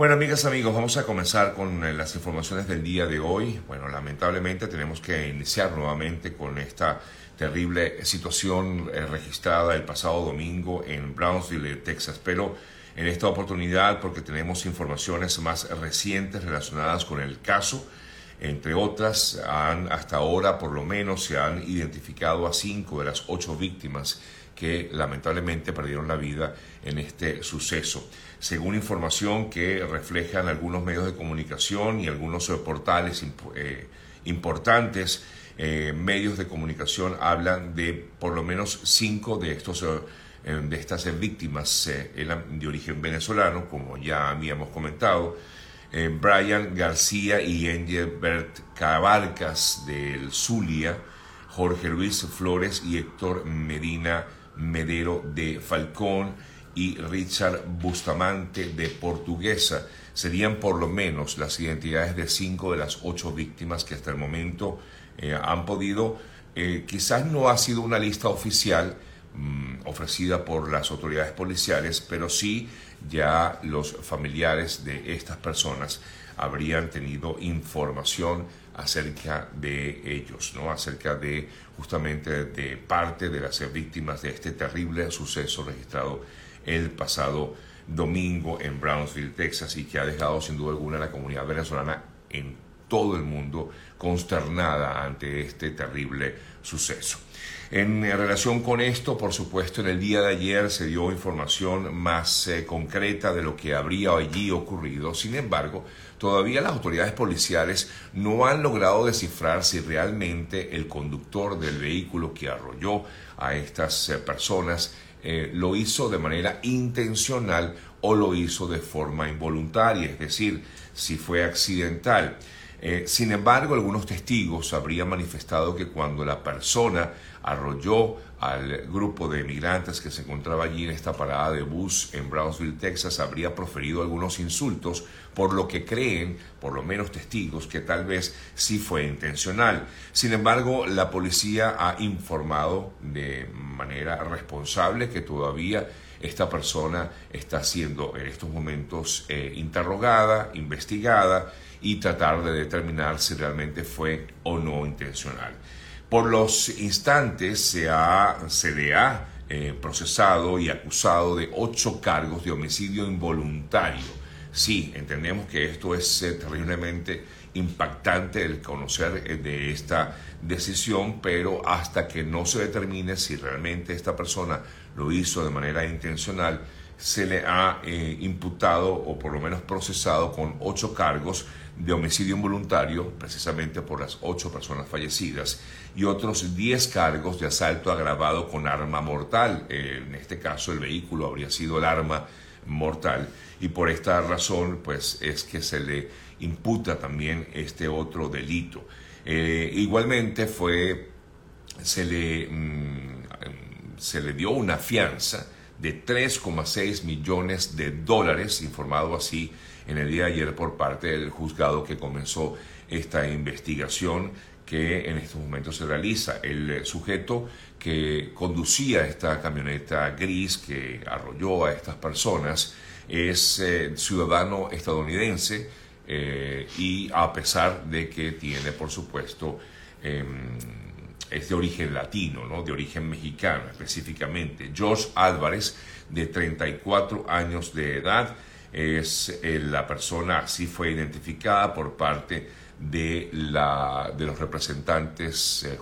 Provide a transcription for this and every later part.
Bueno, amigas, amigos, vamos a comenzar con eh, las informaciones del día de hoy. Bueno, lamentablemente tenemos que iniciar nuevamente con esta terrible situación eh, registrada el pasado domingo en Brownsville, Texas, pero en esta oportunidad porque tenemos informaciones más recientes relacionadas con el caso. Entre otras, han, hasta ahora por lo menos se han identificado a cinco de las ocho víctimas que lamentablemente perdieron la vida en este suceso. Según información que reflejan algunos medios de comunicación y algunos portales eh, importantes, eh, medios de comunicación hablan de por lo menos cinco de estos eh, de estas víctimas de origen venezolano, como ya habíamos comentado, Brian García y Engelbert Cabalcas del Zulia, Jorge Luis Flores y Héctor Medina Medero de Falcón Richard Bustamante de Portuguesa. Serían por lo menos las identidades de cinco de las ocho víctimas que hasta el momento eh, han podido. Eh, quizás no ha sido una lista oficial mm, ofrecida por las autoridades policiales, pero sí ya los familiares de estas personas habrían tenido información acerca de ellos, ¿no? acerca de justamente de parte de las víctimas de este terrible suceso registrado el pasado domingo en Brownsville, Texas, y que ha dejado sin duda alguna la comunidad venezolana en todo el mundo consternada ante este terrible suceso. En relación con esto, por supuesto, en el día de ayer se dio información más eh, concreta de lo que habría allí ocurrido. Sin embargo, todavía las autoridades policiales no han logrado descifrar si realmente el conductor del vehículo que arrolló a estas eh, personas eh, lo hizo de manera intencional o lo hizo de forma involuntaria, es decir, si fue accidental. Eh, sin embargo, algunos testigos habrían manifestado que cuando la persona arrolló al grupo de migrantes que se encontraba allí en esta parada de bus en Brownsville, Texas, habría proferido algunos insultos, por lo que creen, por lo menos testigos, que tal vez sí fue intencional. Sin embargo, la policía ha informado de manera responsable que todavía esta persona está siendo en estos momentos eh, interrogada, investigada y tratar de determinar si realmente fue o no intencional. Por los instantes se, ha, se le ha eh, procesado y acusado de ocho cargos de homicidio involuntario. Sí, entendemos que esto es eh, terriblemente impactante el conocer eh, de esta decisión, pero hasta que no se determine si realmente esta persona lo hizo de manera intencional, se le ha imputado o por lo menos procesado con ocho cargos de homicidio involuntario, precisamente por las ocho personas fallecidas, y otros diez cargos de asalto agravado con arma mortal. Eh, en este caso, el vehículo habría sido el arma mortal, y por esta razón, pues es que se le imputa también este otro delito. Eh, igualmente fue, se le, mm, se le dio una fianza de 3,6 millones de dólares, informado así en el día de ayer por parte del juzgado que comenzó esta investigación que en estos momentos se realiza. El sujeto que conducía esta camioneta gris que arrolló a estas personas es eh, ciudadano estadounidense eh, y a pesar de que tiene, por supuesto, em, es de origen latino, ¿no? de origen mexicano específicamente. George Álvarez, de 34 años de edad, es eh, la persona, así fue identificada por parte de, la, de los representantes eh,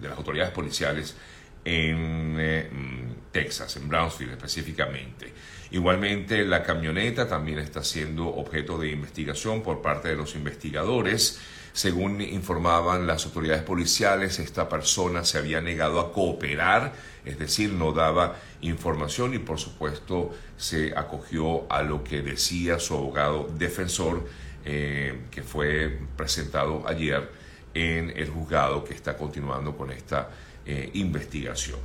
de, las autoridades policiales en eh, mm, Texas, en Brownsville específicamente. Igualmente, la camioneta también está siendo objeto de investigación por parte de los investigadores. Según informaban las autoridades policiales, esta persona se había negado a cooperar, es decir, no daba información y por supuesto se acogió a lo que decía su abogado defensor, eh, que fue presentado ayer en el juzgado que está continuando con esta eh, investigación.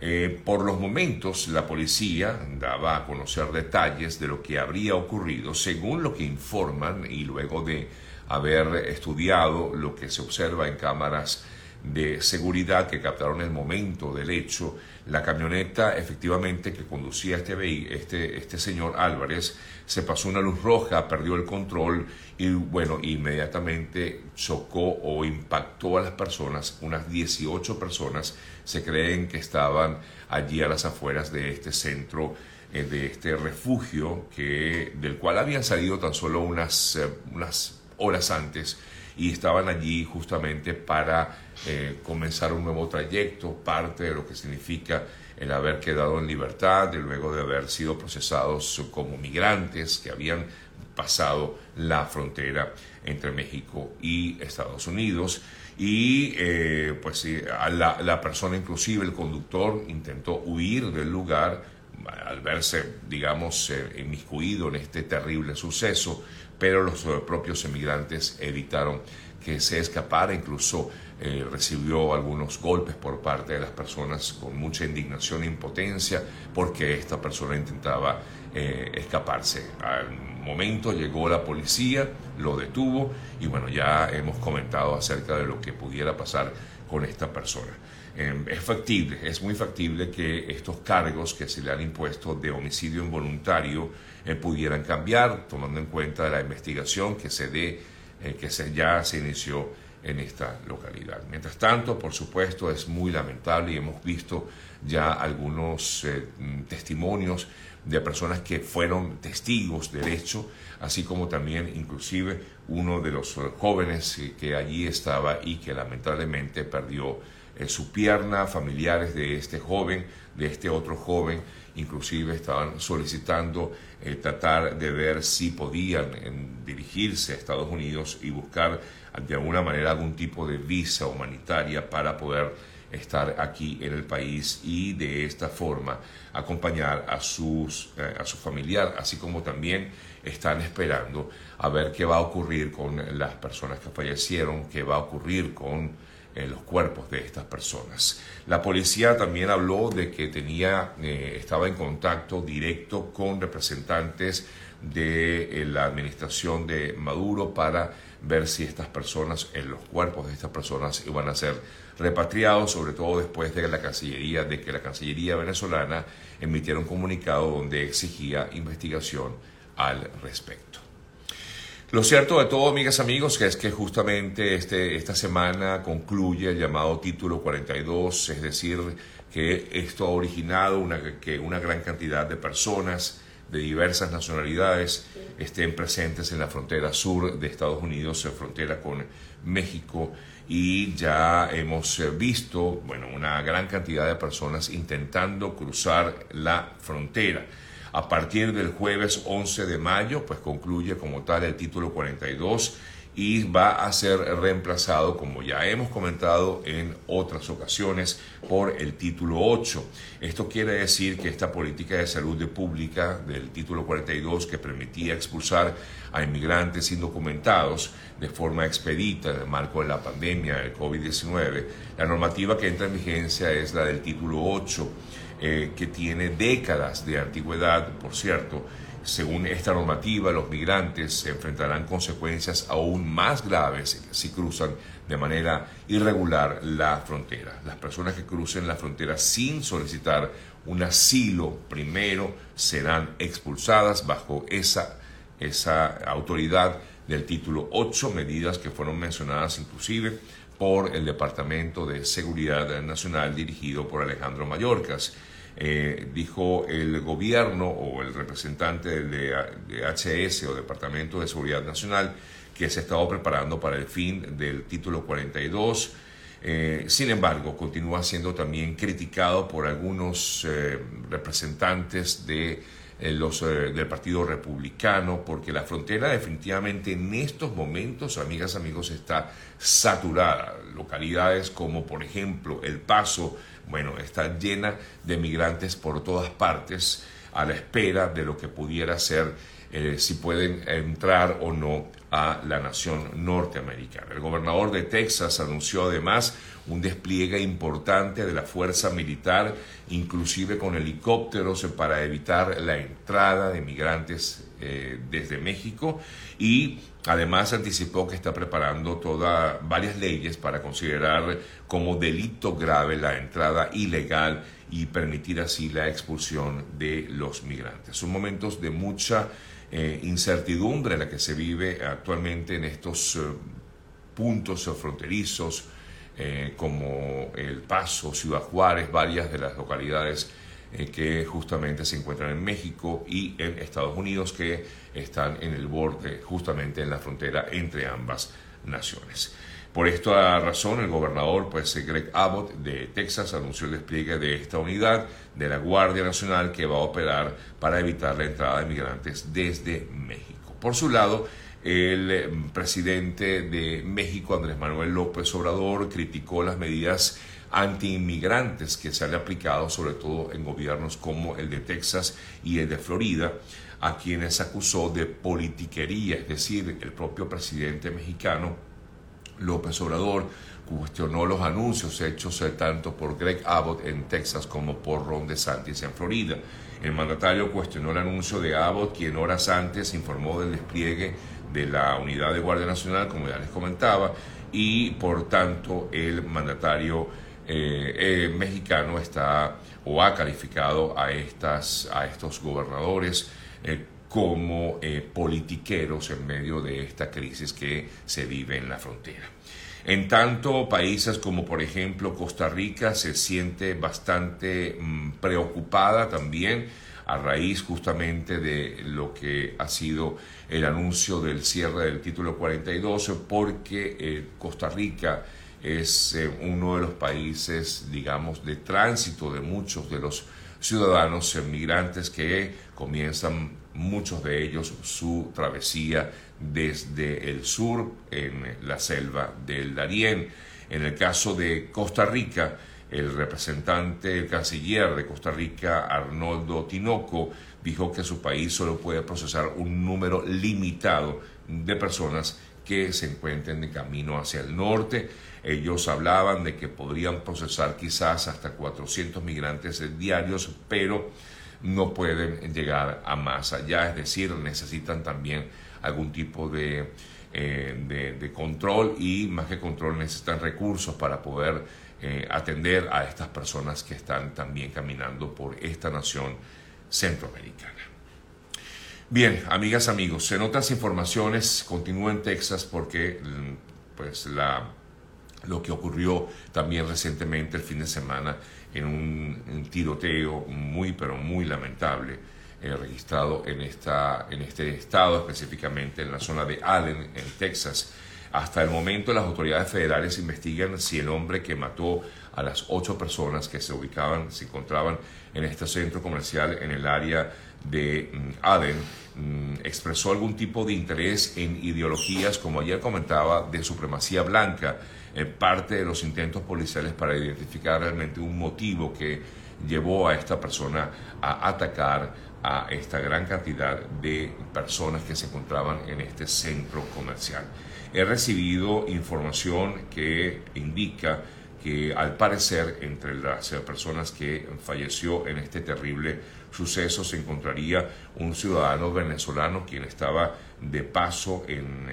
Eh, por los momentos, la policía daba a conocer detalles de lo que habría ocurrido, según lo que informan y luego de haber estudiado lo que se observa en cámaras de seguridad que captaron el momento del hecho. La camioneta efectivamente que conducía este, este, este señor Álvarez se pasó una luz roja, perdió el control y bueno, inmediatamente chocó o impactó a las personas, unas 18 personas se creen que estaban allí a las afueras de este centro eh, de este refugio que, del cual habían salido tan solo unas, eh, unas horas antes y estaban allí justamente para eh, comenzar un nuevo trayecto, parte de lo que significa el haber quedado en libertad, de luego de haber sido procesados como migrantes que habían pasado la frontera entre México y Estados Unidos. Y pues la, la persona, inclusive el conductor, intentó huir del lugar al verse, digamos, eh, inmiscuido en este terrible suceso, pero los eh, propios emigrantes evitaron que se escapara, incluso eh, recibió algunos golpes por parte de las personas con mucha indignación e impotencia porque esta persona intentaba escaparse. Al momento llegó la policía, lo detuvo y bueno, ya hemos comentado acerca de lo que pudiera pasar con esta persona. Em, es factible, es muy factible que estos cargos que se le han impuesto de homicidio involuntario eh, pudieran cambiar, tomando en cuenta la investigación que se dé, eh, que se, ya se inició en esta localidad. Mientras tanto, por supuesto, es muy lamentable y hemos visto ya algunos eh, testimonios de personas que fueron testigos del hecho, así como también inclusive uno de los jóvenes que allí estaba y que lamentablemente perdió en su pierna, familiares de este joven, de este otro joven, inclusive estaban solicitando eh, tratar de ver si podían dirigirse a Estados Unidos y buscar de alguna manera algún tipo de visa humanitaria para poder estar aquí en el país y de esta forma acompañar a, sus, eh, a su familiar, así como también están esperando a ver qué va a ocurrir con las personas que fallecieron, qué va a ocurrir con en los cuerpos de estas personas. La policía también habló de que tenía, eh, estaba en contacto directo con representantes de eh, la administración de Maduro para ver si estas personas, en los cuerpos de estas personas iban a ser repatriados, sobre todo después de la Cancillería, de que la Cancillería venezolana emitiera un comunicado donde exigía investigación al respecto. Lo cierto de todo, amigas, amigos, es que justamente este, esta semana concluye el llamado título 42, es decir, que esto ha originado una, que una gran cantidad de personas de diversas nacionalidades estén presentes en la frontera sur de Estados Unidos, en frontera con México, y ya hemos visto, bueno, una gran cantidad de personas intentando cruzar la frontera. A partir del jueves 11 de mayo, pues concluye como tal el título 42 y va a ser reemplazado, como ya hemos comentado en otras ocasiones, por el título 8. Esto quiere decir que esta política de salud pública del título 42 que permitía expulsar a inmigrantes indocumentados de forma expedita en el marco de la pandemia del COVID-19, la normativa que entra en vigencia es la del título 8 eh, que tiene décadas de antigüedad, por cierto. Según esta normativa, los migrantes se enfrentarán consecuencias aún más graves si cruzan de manera irregular la frontera. Las personas que crucen la frontera sin solicitar un asilo primero serán expulsadas bajo esa, esa autoridad del título 8, medidas que fueron mencionadas inclusive por el Departamento de Seguridad Nacional dirigido por Alejandro Mayorkas. Eh, dijo el gobierno o el representante de, HS o Departamento de Seguridad Nacional que se estaba preparando para el fin del título 42. Eh, sin embargo, continúa siendo también criticado por algunos eh, representantes de eh, los, del Partido Republicano, porque la frontera definitivamente en estos momentos, amigas, amigos, está saturada. Localidades como, por ejemplo, El Paso, bueno, está llena de migrantes por todas partes a la espera de lo que pudiera ser eh, si pueden entrar o no a la nación norteamericana. El gobernador de Texas anunció además un despliegue importante de la fuerza militar, inclusive con helicópteros para evitar la entrada de migrantes eh, desde México y además anticipó que está preparando toda, varias leyes para considerar como delito grave la entrada ilegal y permitir así la expulsión de los migrantes. Son momentos de mucha eh, incertidumbre la que se vive actualmente en estos puntos fronterizos como El Paso, Ciudad Juárez, varias de las localidades eh, que justamente se encuentran en México y en Estados Unidos, que están en el borde, justamente en la frontera entre ambas naciones. Por esta razón, el gobernador, pues Greg Abbott de Texas, anunció el despliegue de esta unidad de la Guardia Nacional que va a operar para evitar la entrada de migrantes desde México. Por su lado, el eh, presidente de México, Andrés Manuel López Obrador, criticó las medidas anti-inmigrantes que se han aplicado sobre todo en gobiernos como el de Texas y el de Florida, a quienes acusó de politiquería, es decir, el propio presidente mexicano López Obrador cuestionó los anuncios hechos tanto por Greg Abbott en Texas como por Ron DeSantis en Florida. El mandatario cuestionó el anuncio de Abbott, quien horas antes informó del despliegue de la unidad de Guardia Nacional, como ya les comentaba, y por tanto el mandatario eh, eh, mexicano está o ha calificado a, estas, a estos gobernadores eh, como politiqueros en medio de esta crisis que se vive en la frontera. En tanto, países como por ejemplo Costa Rica se siente bastante mm, preocupada también a raíz justamente de lo que ha sido el anuncio del cierre del título 42, porque Costa Rica es eh, uno de los países, digamos, de tránsito de muchos de los ciudadanos migrantes que comienzan muchos de ellos su travesía desde el sur en la selva del Darién. En el caso de Costa Rica, el representante, el canciller de Costa Rica, Arnoldo Tinoco, dijo que su país solo puede procesar un número limitado de personas que se encuentren de camino hacia el norte. Ellos hablaban de que podrían procesar quizás hasta 400 migrantes diarios, pero no pueden llegar a más allá, es decir, necesitan también algún tipo de, eh, de, control y más que control necesitan recursos para poder eh, atender a estas personas que están también caminando por esta nación centroamericana. Bien, amigas, amigos, en otras informaciones continúo en Texas porque mm, pues la lo que ocurrió también recientemente el fin de semana en un, tiroteo muy pero muy lamentable eh, registrado en, esta, en este estado, específicamente en la zona de Allen, en Texas. Hasta el momento las autoridades federales investigan si el hombre que mató a las ocho personas que se ubicaban, se encontraban en este centro comercial en el área de mm, Allen, mm, expresó algún tipo de interés en ideologías, como ayer comentaba, de supremacía blanca parte de los intentos policiales para identificar realmente un motivo que llevó a esta persona a atacar a esta gran cantidad de personas que se encontraban en este centro comercial. He recibido información que indica que al parecer entre las personas que falleció en este terrible suceso se encontraría un ciudadano venezolano quien estaba de paso en,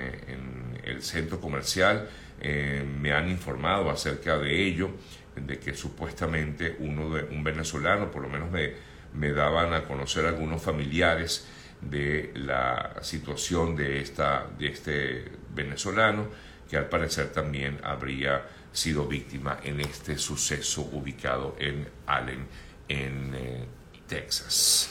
el centro comercial. Eh, me han informado acerca de ello, de que supuestamente uno de, un venezolano, por lo menos me, me daban a conocer algunos familiares de la situación de, esta, de este venezolano, que al parecer también habría sido víctima en este suceso ubicado en Allen, en eh, Texas.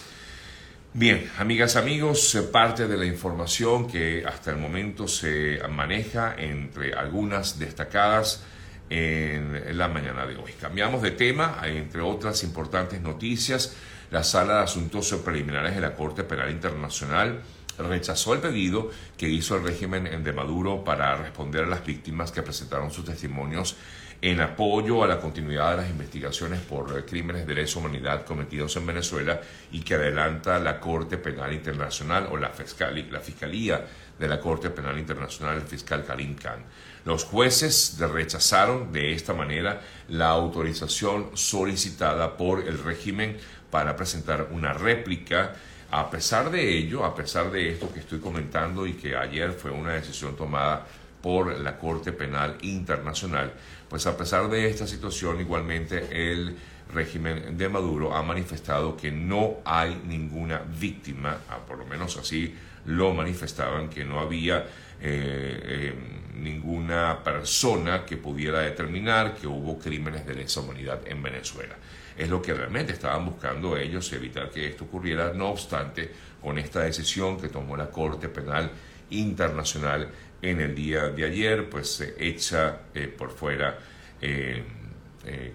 Bien, amigas, amigos, eh, parte de la información que hasta el momento se maneja entre algunas destacadas en la mañana de hoy. Cambiamos de tema, entre otras importantes noticias, la Sala de Asuntos Preliminares de la Corte Penal Internacional rechazó el pedido que hizo el régimen de Maduro para responder a las víctimas que presentaron sus testimonios en apoyo a la continuidad de las investigaciones por crímenes de lesa humanidad cometidos en Venezuela y que adelanta la Corte Penal Internacional o la, Fiscalía de la Corte Penal Internacional, el fiscal Karim Khan. Los jueces rechazaron de esta manera la autorización solicitada por el régimen para presentar una réplica A pesar de ello, a pesar de esto que estoy comentando y que ayer fue una decisión tomada por la Corte Penal Internacional, pues a pesar de esta situación, igualmente el régimen de Maduro ha manifestado que no hay ninguna víctima, ah, por lo menos así lo manifestaban, que no había eh, eh, ninguna persona que pudiera determinar que hubo crímenes de lesa humanidad en Venezuela. Es lo que realmente estaban buscando ellos, evitar que esto ocurriera. No obstante, con esta decisión que tomó la Corte Penal Internacional en el día de ayer, pues se echa eh, por fuera eh,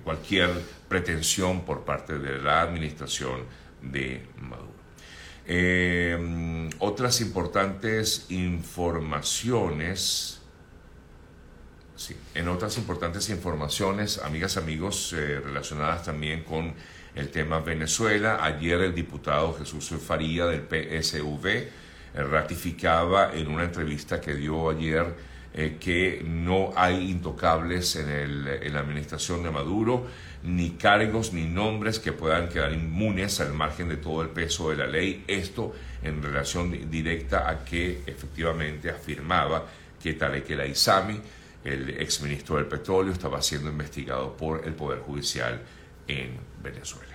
cualquier pretensión por parte de la administración de Maduro. Eh, otras importantes informaciones, sí, en otras importantes informaciones, amigas, amigos, eh, relacionadas también con el tema Venezuela, ayer el diputado Jesús Faría del PSV ratificaba en una entrevista que dio ayer eh, que no hay intocables en, el, en la administración de Maduro, ni cargos ni nombres que puedan quedar inmunes al margen de todo el peso de la ley. Esto en relación directa a que efectivamente afirmaba que Tarek El Isami, el exministro del petróleo, estaba siendo investigado por el Poder Judicial en Venezuela.